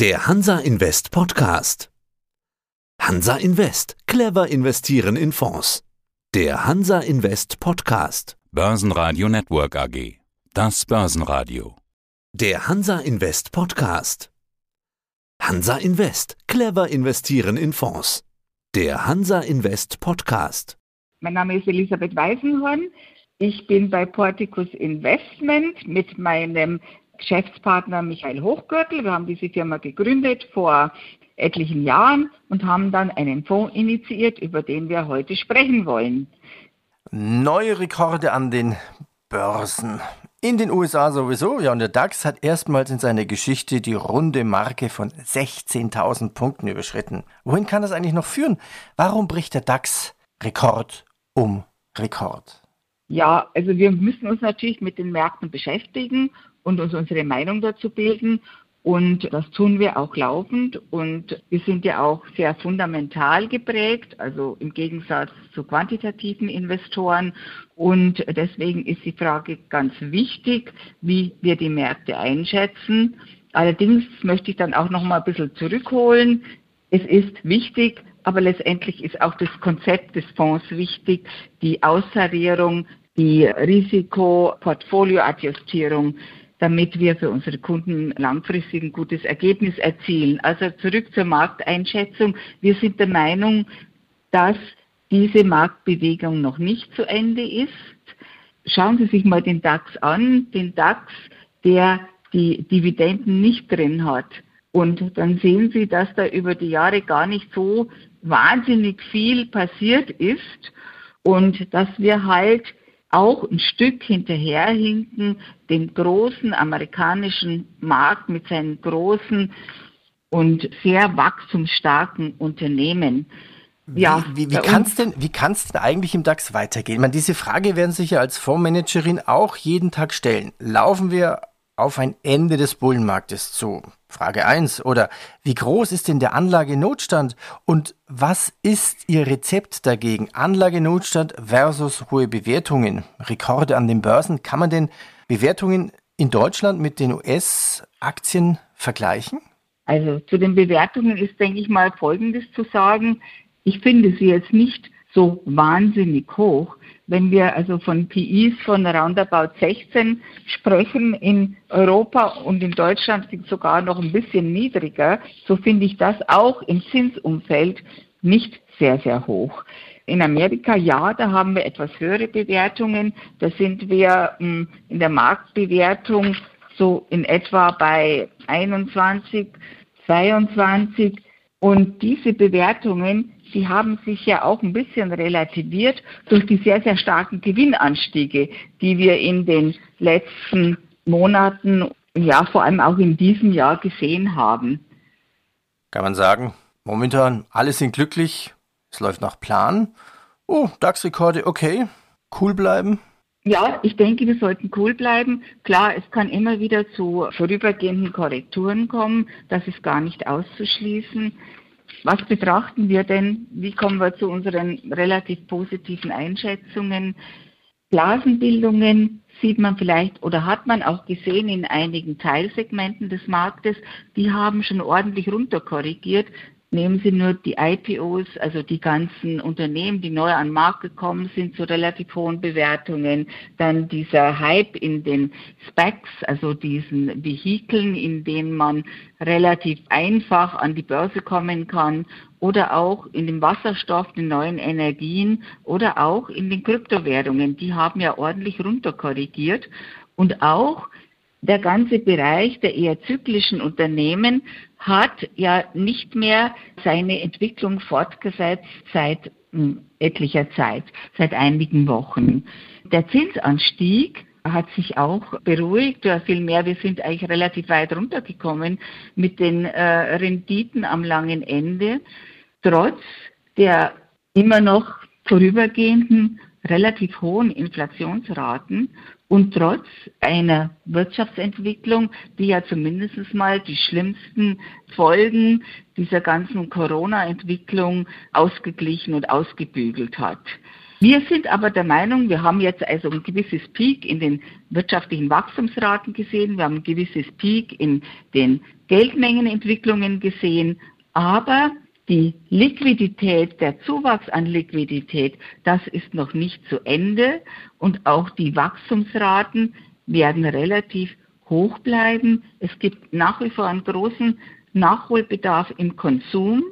Der Hansa Invest Podcast. Hansa Invest. Clever investieren in Fonds. Der Hansa Invest Podcast. Börsenradio Network AG. Das Börsenradio. Der Hansa Invest Podcast. Hansa Invest. Clever investieren in Fonds. Der Hansa Invest Podcast. Mein Name ist Elisabeth Weisenhorn. Ich bin bei Porticus Investment mit meinem Geschäftspartner Michael Hochgürtel. Wir haben diese Firma gegründet vor etlichen Jahren und haben dann einen Fonds initiiert, über den wir heute sprechen wollen. Neue Rekorde an den Börsen. In den USA sowieso, ja, und der DAX hat erstmals in seiner Geschichte die runde Marke von 16.000 Punkten überschritten. Wohin kann das eigentlich noch führen? Warum bricht der DAX Rekord um Rekord? Ja, also wir müssen uns natürlich mit den Märkten beschäftigen und uns unsere Meinung dazu bilden. Und das tun wir auch laufend. Und wir sind ja auch sehr fundamental geprägt, also im Gegensatz zu quantitativen Investoren. Und deswegen ist die Frage ganz wichtig, wie wir die Märkte einschätzen. Allerdings möchte ich dann auch noch mal ein bisschen zurückholen. Es ist wichtig, aber letztendlich ist auch das Konzept des Fonds wichtig, die Austarierung, die Risikoportfolioadjustierung damit wir für unsere Kunden langfristig ein gutes Ergebnis erzielen. Also zurück zur Markteinschätzung. Wir sind der Meinung, dass diese Marktbewegung noch nicht zu Ende ist. Schauen Sie sich mal den DAX an, den DAX, der die Dividenden nicht drin hat. Und dann sehen Sie, dass da über die Jahre gar nicht so wahnsinnig viel passiert ist und dass wir halt auch ein Stück hinterherhinken, den großen amerikanischen Markt mit seinen großen und sehr wachstumsstarken Unternehmen. Ja, wie, wie, wie kann es denn, wie kann's denn eigentlich im DAX weitergehen? Ich meine, diese Frage werden sich ja als Fondsmanagerin auch jeden Tag stellen. Laufen wir auf ein Ende des Bullenmarktes zu? Frage 1. Oder wie groß ist denn der Anlagenotstand und was ist Ihr Rezept dagegen? Anlagenotstand versus hohe Bewertungen, Rekorde an den Börsen. Kann man denn Bewertungen in Deutschland mit den US-Aktien vergleichen? Also zu den Bewertungen ist, denke ich mal, Folgendes zu sagen. Ich finde sie jetzt nicht so wahnsinnig hoch. Wenn wir also von PIs von roundabout 16 sprechen, in Europa und in Deutschland sind sogar noch ein bisschen niedriger, so finde ich das auch im Zinsumfeld nicht sehr, sehr hoch. In Amerika, ja, da haben wir etwas höhere Bewertungen. Da sind wir hm, in der Marktbewertung so in etwa bei 21, 22. Und diese Bewertungen Sie haben sich ja auch ein bisschen relativiert durch die sehr, sehr starken Gewinnanstiege, die wir in den letzten Monaten, ja vor allem auch in diesem Jahr gesehen haben. Kann man sagen, momentan alle sind glücklich, es läuft nach Plan. Oh, DAX-Rekorde, okay, cool bleiben. Ja, ich denke, wir sollten cool bleiben. Klar, es kann immer wieder zu vorübergehenden Korrekturen kommen. Das ist gar nicht auszuschließen. Was betrachten wir denn? Wie kommen wir zu unseren relativ positiven Einschätzungen? Blasenbildungen sieht man vielleicht oder hat man auch gesehen in einigen Teilsegmenten des Marktes, die haben schon ordentlich runterkorrigiert. Nehmen Sie nur die IPOs, also die ganzen Unternehmen, die neu an den Markt gekommen sind, zu relativ hohen Bewertungen. Dann dieser Hype in den Specs, also diesen Vehikeln, in denen man relativ einfach an die Börse kommen kann. Oder auch in dem Wasserstoff, den neuen Energien oder auch in den Kryptowährungen. Die haben ja ordentlich runterkorrigiert. Und auch der ganze Bereich der eher zyklischen Unternehmen hat ja nicht mehr seine Entwicklung fortgesetzt seit hm, etlicher Zeit, seit einigen Wochen. Der Zinsanstieg hat sich auch beruhigt, oder vielmehr, wir sind eigentlich relativ weit runtergekommen mit den äh, Renditen am langen Ende, trotz der immer noch vorübergehenden relativ hohen Inflationsraten und trotz einer Wirtschaftsentwicklung, die ja zumindest mal die schlimmsten Folgen dieser ganzen Corona-Entwicklung ausgeglichen und ausgebügelt hat. Wir sind aber der Meinung, wir haben jetzt also ein gewisses Peak in den wirtschaftlichen Wachstumsraten gesehen, wir haben ein gewisses Peak in den Geldmengenentwicklungen gesehen, aber die Liquidität, der Zuwachs an Liquidität, das ist noch nicht zu Ende und auch die Wachstumsraten werden relativ hoch bleiben. Es gibt nach wie vor einen großen Nachholbedarf im Konsum,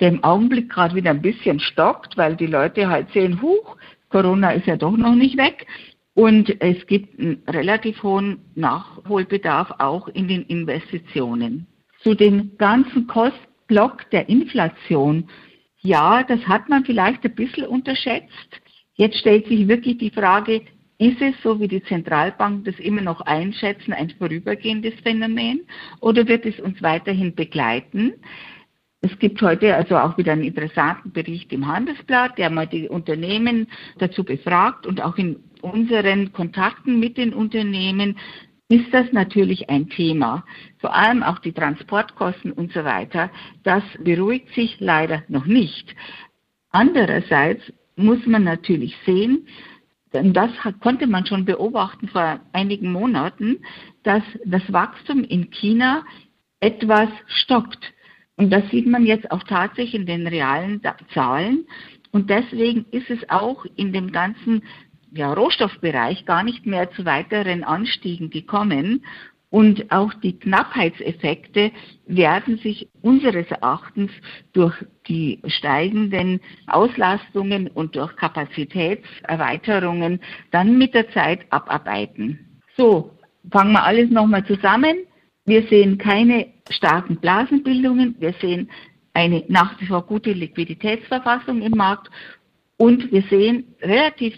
der im Augenblick gerade wieder ein bisschen stockt, weil die Leute halt sehen, huch, Corona ist ja doch noch nicht weg. Und es gibt einen relativ hohen Nachholbedarf auch in den Investitionen. Zu den ganzen Kostblock der Inflation, ja, das hat man vielleicht ein bisschen unterschätzt. Jetzt stellt sich wirklich die Frage, ist es, so wie die Zentralbanken das immer noch einschätzen, ein vorübergehendes Phänomen oder wird es uns weiterhin begleiten? Es gibt heute also auch wieder einen interessanten Bericht im Handelsblatt, der mal die Unternehmen dazu befragt und auch in unseren Kontakten mit den Unternehmen ist das natürlich ein Thema. Vor allem auch die Transportkosten und so weiter. Das beruhigt sich leider noch nicht. Andererseits muss man natürlich sehen, denn das konnte man schon beobachten vor einigen Monaten, dass das Wachstum in China etwas stockt. Und das sieht man jetzt auch tatsächlich in den realen Zahlen. Und deswegen ist es auch in dem ganzen ja, Rohstoffbereich gar nicht mehr zu weiteren Anstiegen gekommen. Und auch die Knappheitseffekte werden sich unseres Erachtens durch die steigenden Auslastungen und durch Kapazitätserweiterungen dann mit der Zeit abarbeiten. So, fangen wir alles nochmal zusammen. Wir sehen keine starken Blasenbildungen. Wir sehen eine nach wie vor gute Liquiditätsverfassung im Markt und wir sehen relativ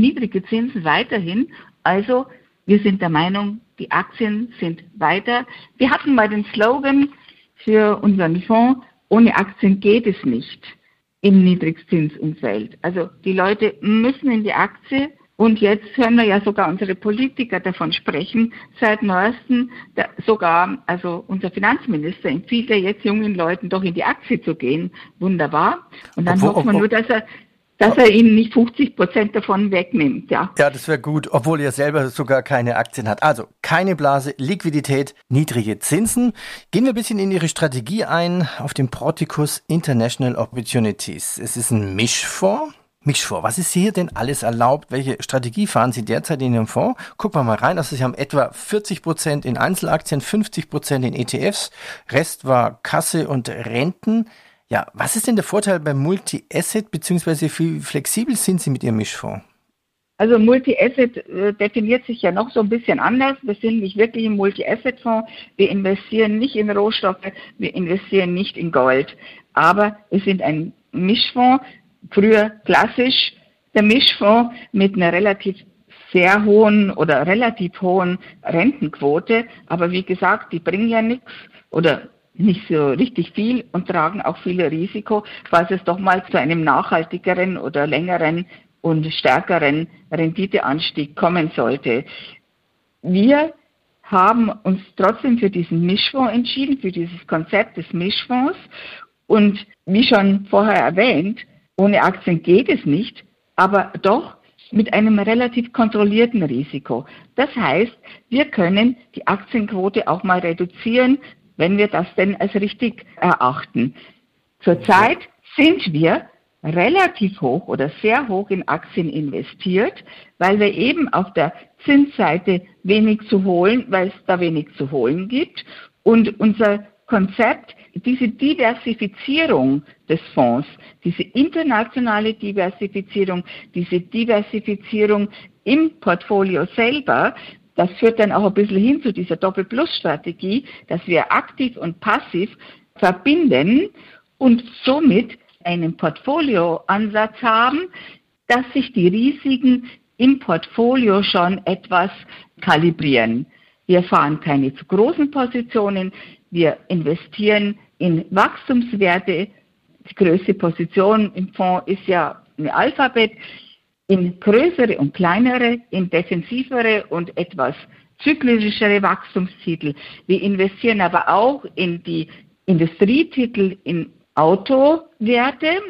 niedrige Zinsen weiterhin. Also wir sind der Meinung, die Aktien sind weiter. Wir hatten mal den Slogan für unseren Fonds, ohne Aktien geht es nicht im Niedrigzinsumfeld. Also die Leute müssen in die Aktie und jetzt hören wir ja sogar unsere Politiker davon sprechen. Seit neuestem sogar, also unser Finanzminister empfiehlt ja jetzt jungen Leuten doch in die Aktie zu gehen. Wunderbar. Und dann hofft man nur, dass er dass er ihnen nicht 50 Prozent davon wegnimmt, ja. Ja, das wäre gut, obwohl er selber sogar keine Aktien hat. Also keine Blase, Liquidität, niedrige Zinsen. Gehen wir ein bisschen in Ihre Strategie ein auf dem Porticus International Opportunities. Es ist ein Mischfonds. Mischfonds. Was ist hier denn alles erlaubt? Welche Strategie fahren Sie derzeit in Ihrem Fonds? Gucken wir mal rein. Also Sie haben etwa 40 Prozent in Einzelaktien, 50 Prozent in ETFs. Rest war Kasse und Renten. Ja, was ist denn der Vorteil beim Multi-Asset, beziehungsweise wie flexibel sind Sie mit Ihrem Mischfonds? Also Multi-Asset äh, definiert sich ja noch so ein bisschen anders. Wir sind nicht wirklich ein Multi-Asset-Fonds. Wir investieren nicht in Rohstoffe, wir investieren nicht in Gold. Aber wir sind ein Mischfonds, früher klassisch der Mischfonds mit einer relativ sehr hohen oder relativ hohen Rentenquote. Aber wie gesagt, die bringen ja nichts oder nicht so richtig viel und tragen auch viel Risiko, falls es doch mal zu einem nachhaltigeren oder längeren und stärkeren Renditeanstieg kommen sollte. Wir haben uns trotzdem für diesen Mischfonds entschieden, für dieses Konzept des Mischfonds. Und wie schon vorher erwähnt, ohne Aktien geht es nicht, aber doch mit einem relativ kontrollierten Risiko. Das heißt, wir können die Aktienquote auch mal reduzieren, wenn wir das denn als richtig erachten. Zurzeit sind wir relativ hoch oder sehr hoch in Aktien investiert, weil wir eben auf der Zinsseite wenig zu holen, weil es da wenig zu holen gibt. Und unser Konzept, diese Diversifizierung des Fonds, diese internationale Diversifizierung, diese Diversifizierung im Portfolio selber, das führt dann auch ein bisschen hin zu dieser Doppel-Plus-Strategie, dass wir aktiv und passiv verbinden und somit einen Portfolioansatz haben, dass sich die Risiken im Portfolio schon etwas kalibrieren. Wir fahren keine zu großen Positionen, wir investieren in Wachstumswerte. Die größte Position im Fonds ist ja eine Alphabet in größere und kleinere, in defensivere und etwas zyklischere Wachstumstitel. Wir investieren aber auch in die Industrietitel in Autowerte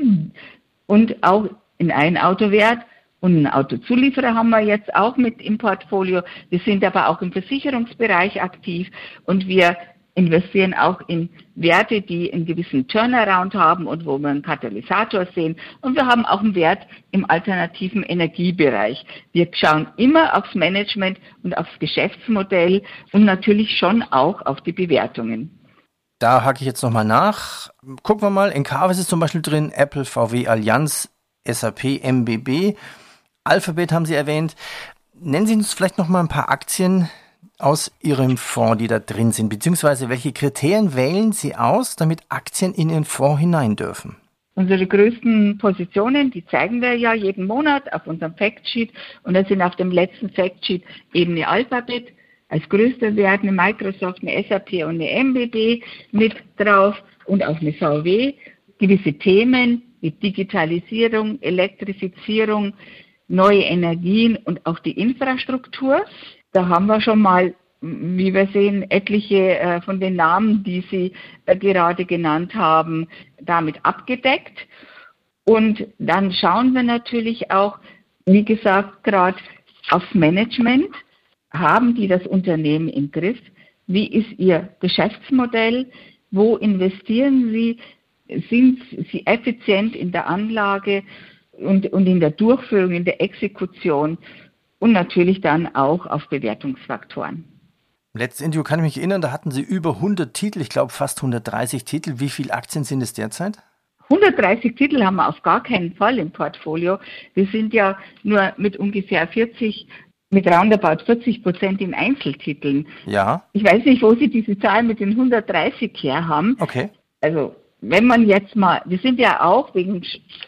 und auch in einen Autowert, Und einen Autozulieferer haben wir jetzt auch mit im Portfolio. Wir sind aber auch im Versicherungsbereich aktiv und wir investieren auch in Werte, die einen gewissen Turnaround haben und wo wir einen Katalysator sehen. Und wir haben auch einen Wert im alternativen Energiebereich. Wir schauen immer aufs Management und aufs Geschäftsmodell und natürlich schon auch auf die Bewertungen. Da hake ich jetzt nochmal nach. Gucken wir mal, in Carves ist zum Beispiel drin Apple, VW, Allianz, SAP, MBB. Alphabet haben Sie erwähnt. Nennen Sie uns vielleicht noch mal ein paar Aktien aus Ihrem Fonds, die da drin sind, beziehungsweise welche Kriterien wählen Sie aus, damit Aktien in Ihren Fonds hinein dürfen? Unsere größten Positionen, die zeigen wir ja jeden Monat auf unserem Factsheet und da sind auf dem letzten Factsheet eben eine Alphabet als größter Wert, eine Microsoft, eine SAP und eine MBB mit drauf und auch eine VW. Gewisse Themen wie Digitalisierung, Elektrifizierung, neue Energien und auch die Infrastruktur. Da haben wir schon mal, wie wir sehen, etliche äh, von den Namen, die Sie äh, gerade genannt haben, damit abgedeckt. Und dann schauen wir natürlich auch, wie gesagt, gerade aufs Management. Haben die das Unternehmen im Griff? Wie ist ihr Geschäftsmodell? Wo investieren sie? Sind sie effizient in der Anlage? und, und in der Durchführung, in der Exekution und natürlich dann auch auf Bewertungsfaktoren. Letztes Interview kann ich mich erinnern, da hatten Sie über 100 Titel, ich glaube fast 130 Titel. Wie viele Aktien sind es derzeit? 130 Titel haben wir auf gar keinen Fall im Portfolio. Wir sind ja nur mit ungefähr 40, mit roundabout 40 Prozent in Einzeltiteln. Ja. Ich weiß nicht, wo Sie diese Zahl mit den 130 her haben. Okay. Also, wenn man jetzt mal, wir sind ja auch wegen,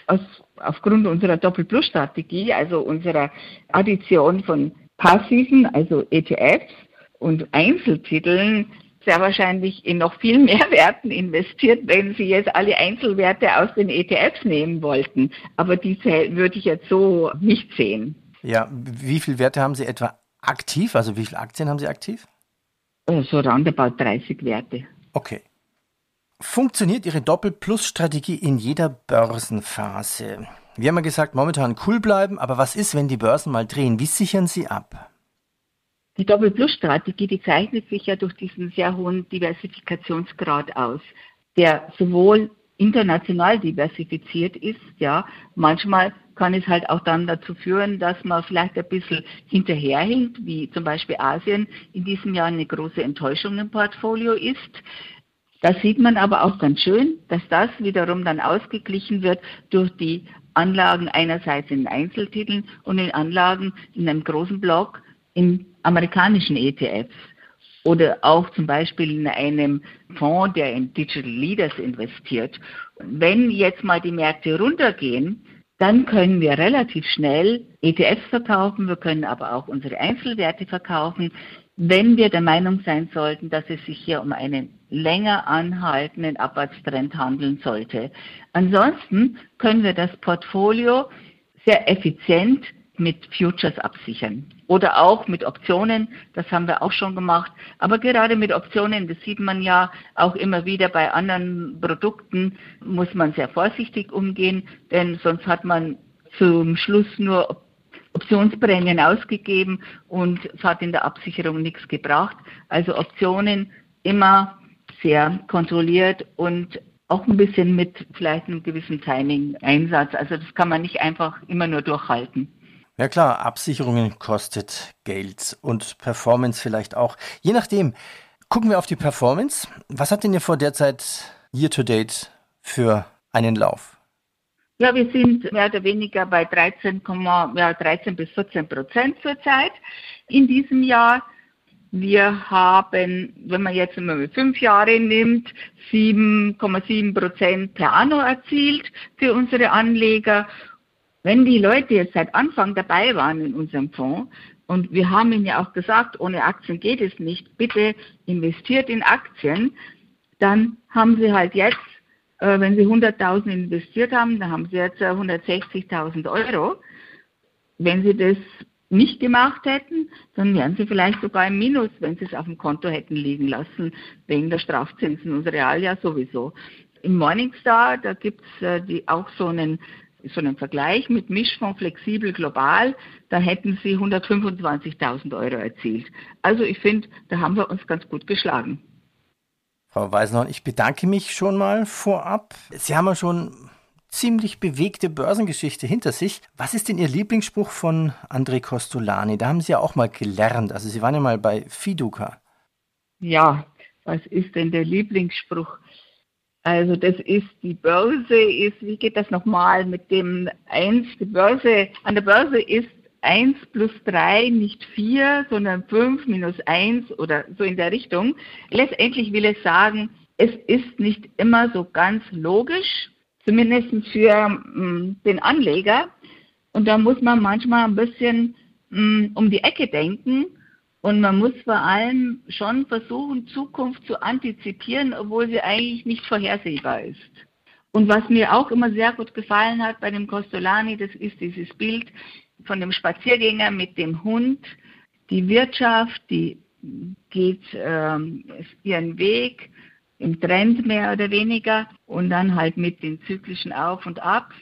aus aufgrund unserer Doppel-Plus-Strategie, also unserer Addition von passiven, also ETFs und Einzeltiteln, sehr wahrscheinlich in noch viel mehr Werten investiert, wenn Sie jetzt alle Einzelwerte aus den ETFs nehmen wollten. Aber diese würde ich jetzt so nicht sehen. Ja, wie viele Werte haben Sie etwa aktiv? Also wie viele Aktien haben Sie aktiv? Äh, so roundabout 30 Werte. Okay. Funktioniert Ihre Doppel-Plus-Strategie in jeder Börsenphase? Wir haben ja gesagt, momentan cool bleiben, aber was ist, wenn die Börsen mal drehen? Wie sichern Sie ab? Die Doppel-Plus-Strategie, die zeichnet sich ja durch diesen sehr hohen Diversifikationsgrad aus, der sowohl international diversifiziert ist, ja, manchmal kann es halt auch dann dazu führen, dass man vielleicht ein bisschen hinterherhinkt, wie zum Beispiel Asien in diesem Jahr eine große Enttäuschung im Portfolio ist. Da sieht man aber auch ganz schön, dass das wiederum dann ausgeglichen wird durch die Anlagen einerseits in Einzeltiteln und in Anlagen in einem großen Block in amerikanischen ETFs oder auch zum Beispiel in einem Fonds, der in Digital Leaders investiert. Wenn jetzt mal die Märkte runtergehen, dann können wir relativ schnell ETFs verkaufen, wir können aber auch unsere Einzelwerte verkaufen, wenn wir der Meinung sein sollten, dass es sich hier um einen länger anhaltenden Abwärtstrend handeln sollte. Ansonsten können wir das Portfolio sehr effizient mit Futures absichern oder auch mit Optionen. Das haben wir auch schon gemacht. Aber gerade mit Optionen, das sieht man ja auch immer wieder bei anderen Produkten, muss man sehr vorsichtig umgehen, denn sonst hat man zum Schluss nur Optionsprämien ausgegeben und es hat in der Absicherung nichts gebracht. Also Optionen immer sehr kontrolliert und auch ein bisschen mit vielleicht einem gewissen Timing-Einsatz. Also das kann man nicht einfach immer nur durchhalten. Ja klar, Absicherungen kostet Geld und Performance vielleicht auch. Je nachdem, gucken wir auf die Performance. Was hat denn ihr vor derzeit Year to Date für einen Lauf? Ja, wir sind mehr oder weniger bei 13, ja, 13 bis 14 Prozent zurzeit in diesem Jahr. Wir haben, wenn man jetzt immer fünf Jahre nimmt, 7,7 Prozent per anno erzielt für unsere Anleger. Wenn die Leute jetzt seit Anfang dabei waren in unserem Fonds, und wir haben ihnen ja auch gesagt, ohne Aktien geht es nicht, bitte investiert in Aktien, dann haben sie halt jetzt äh, wenn Sie 100.000 investiert haben, dann haben Sie jetzt 160.000 Euro. Wenn Sie das nicht gemacht hätten, dann wären Sie vielleicht sogar im Minus, wenn Sie es auf dem Konto hätten liegen lassen, wegen der Strafzinsen und Realjahr sowieso. Im Morningstar, da gibt's äh, auch so einen so einen Vergleich mit Mischfonds flexibel global, da hätten sie 125.000 Euro erzielt. Also ich finde, da haben wir uns ganz gut geschlagen. Frau Weisenhorn, ich bedanke mich schon mal vorab. Sie haben ja schon ziemlich bewegte Börsengeschichte hinter sich. Was ist denn Ihr Lieblingsspruch von André Costolani? Da haben Sie ja auch mal gelernt. Also Sie waren ja mal bei Fiduca. Ja, was ist denn der Lieblingsspruch? Also das ist, die Börse ist, wie geht das nochmal mit dem 1, die Börse, an der Börse ist 1 plus 3 nicht 4, sondern 5 minus 1 oder so in der Richtung. Letztendlich will es sagen, es ist nicht immer so ganz logisch, zumindest für mh, den Anleger. Und da muss man manchmal ein bisschen mh, um die Ecke denken und man muss vor allem schon versuchen, Zukunft zu antizipieren, obwohl sie eigentlich nicht vorhersehbar ist. Und was mir auch immer sehr gut gefallen hat bei dem Costolani, das ist dieses Bild von dem Spaziergänger mit dem Hund. Die Wirtschaft, die geht ähm, ihren Weg im Trend mehr oder weniger und dann halt mit den zyklischen Auf und Abs.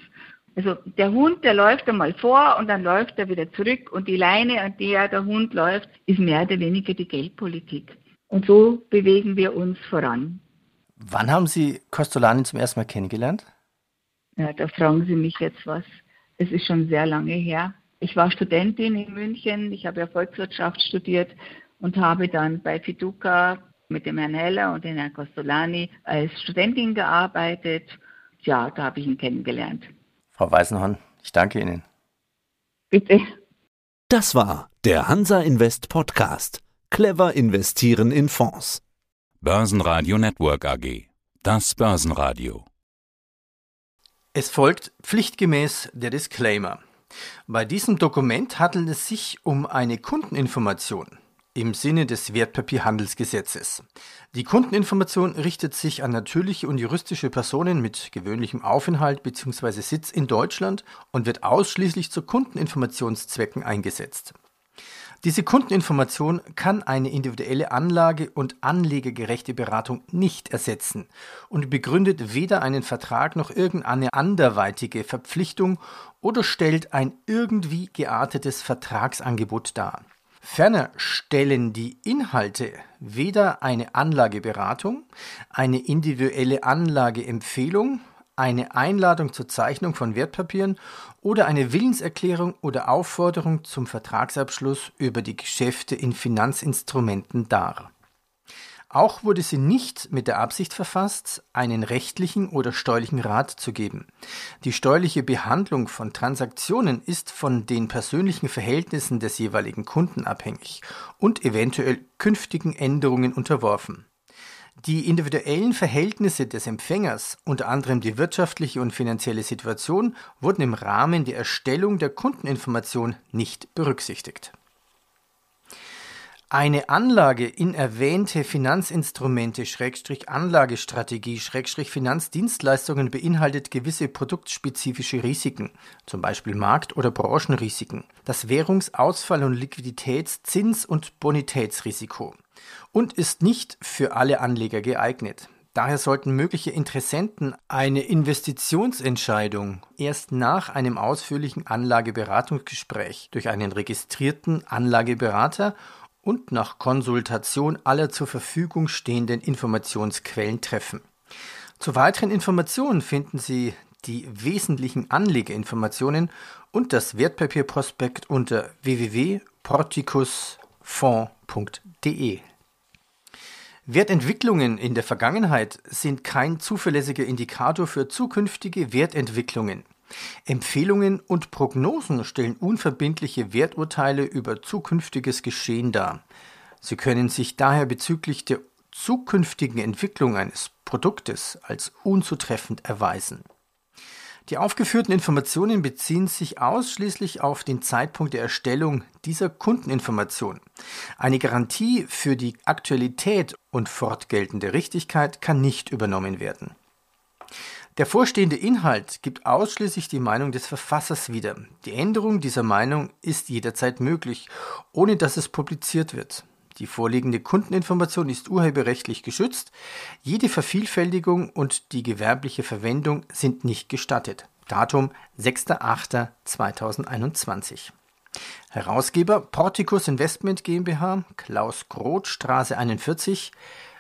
Also der Hund, der läuft einmal vor und dann läuft er wieder zurück und die Leine, an der der Hund läuft, ist mehr oder weniger die Geldpolitik. Und so bewegen wir uns voran. Wann haben Sie Costolani zum ersten Mal kennengelernt? Ja, da fragen Sie mich jetzt was. Es ist schon sehr lange her. Ich war Studentin in München, ich habe ja Volkswirtschaft studiert und habe dann bei Fiduca mit dem Herrn Heller und dem Herrn Costolani als Studentin gearbeitet. Ja, da habe ich ihn kennengelernt. Frau Weisenhorn, ich danke Ihnen. Bitte. Das war der Hansa Invest Podcast. Clever investieren in Fonds. Börsenradio Network AG. Das Börsenradio. Es folgt pflichtgemäß der Disclaimer. Bei diesem Dokument handelt es sich um eine Kundeninformation im Sinne des Wertpapierhandelsgesetzes. Die Kundeninformation richtet sich an natürliche und juristische Personen mit gewöhnlichem Aufenthalt bzw. Sitz in Deutschland und wird ausschließlich zu Kundeninformationszwecken eingesetzt. Diese Kundeninformation kann eine individuelle Anlage- und anlegergerechte Beratung nicht ersetzen und begründet weder einen Vertrag noch irgendeine anderweitige Verpflichtung oder stellt ein irgendwie geartetes Vertragsangebot dar. Ferner stellen die Inhalte weder eine Anlageberatung, eine individuelle Anlageempfehlung, eine Einladung zur Zeichnung von Wertpapieren oder eine Willenserklärung oder Aufforderung zum Vertragsabschluss über die Geschäfte in Finanzinstrumenten dar. Auch wurde sie nicht mit der Absicht verfasst, einen rechtlichen oder steuerlichen Rat zu geben. Die steuerliche Behandlung von Transaktionen ist von den persönlichen Verhältnissen des jeweiligen Kunden abhängig und eventuell künftigen Änderungen unterworfen. Die individuellen Verhältnisse des Empfängers, unter anderem die wirtschaftliche und finanzielle Situation, wurden im Rahmen der Erstellung der Kundeninformation nicht berücksichtigt. Eine Anlage in erwähnte Finanzinstrumente Schrägstrich Anlagestrategie Schrägstrich Finanzdienstleistungen beinhaltet gewisse produktspezifische Risiken, zum Beispiel Markt- oder Branchenrisiken, das Währungsausfall- und Liquiditäts-, Zins- und Bonitätsrisiko und ist nicht für alle Anleger geeignet. Daher sollten mögliche Interessenten eine Investitionsentscheidung erst nach einem ausführlichen Anlageberatungsgespräch durch einen registrierten Anlageberater und nach Konsultation aller zur Verfügung stehenden Informationsquellen treffen. Zu weiteren Informationen finden Sie die wesentlichen Anlegeinformationen und das Wertpapierprospekt unter www.porticusfonds.de. Wertentwicklungen in der Vergangenheit sind kein zuverlässiger Indikator für zukünftige Wertentwicklungen. Empfehlungen und Prognosen stellen unverbindliche Werturteile über zukünftiges Geschehen dar. Sie können sich daher bezüglich der zukünftigen Entwicklung eines Produktes als unzutreffend erweisen. Die aufgeführten Informationen beziehen sich ausschließlich auf den Zeitpunkt der Erstellung dieser Kundeninformation. Eine Garantie für die Aktualität und fortgeltende Richtigkeit kann nicht übernommen werden. Der vorstehende Inhalt gibt ausschließlich die Meinung des Verfassers wieder. Die Änderung dieser Meinung ist jederzeit möglich, ohne dass es publiziert wird. Die vorliegende Kundeninformation ist urheberrechtlich geschützt. Jede Vervielfältigung und die gewerbliche Verwendung sind nicht gestattet. Datum 6.8.2021. Herausgeber Porticus Investment GmbH, Klaus Groth, Straße 41,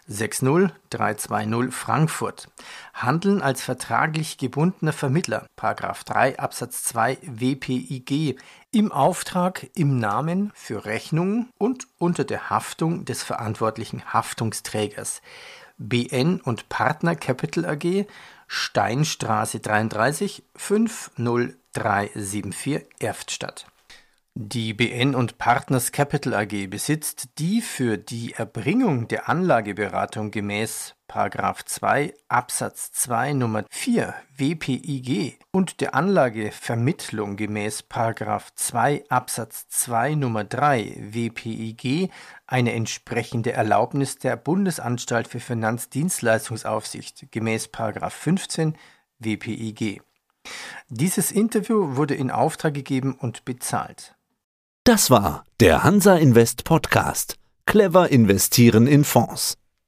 60320 Frankfurt. Handeln als vertraglich gebundener Vermittler, Paragraph 3 Absatz 2 WPIG, im Auftrag, im Namen, für Rechnung und unter der Haftung des verantwortlichen Haftungsträgers. BN und Partner Capital AG, Steinstraße 33 50374 Erftstadt. Die BN und Partners Capital AG besitzt die für die Erbringung der Anlageberatung gemäß 2 Absatz 2 Nummer 4 WPIG und der Anlagevermittlung gemäß 2 Absatz 2 Nummer 3 WPIG eine entsprechende Erlaubnis der Bundesanstalt für Finanzdienstleistungsaufsicht gemäß 15 WPIG. Dieses Interview wurde in Auftrag gegeben und bezahlt. Das war der Hansa Invest Podcast. Clever investieren in Fonds.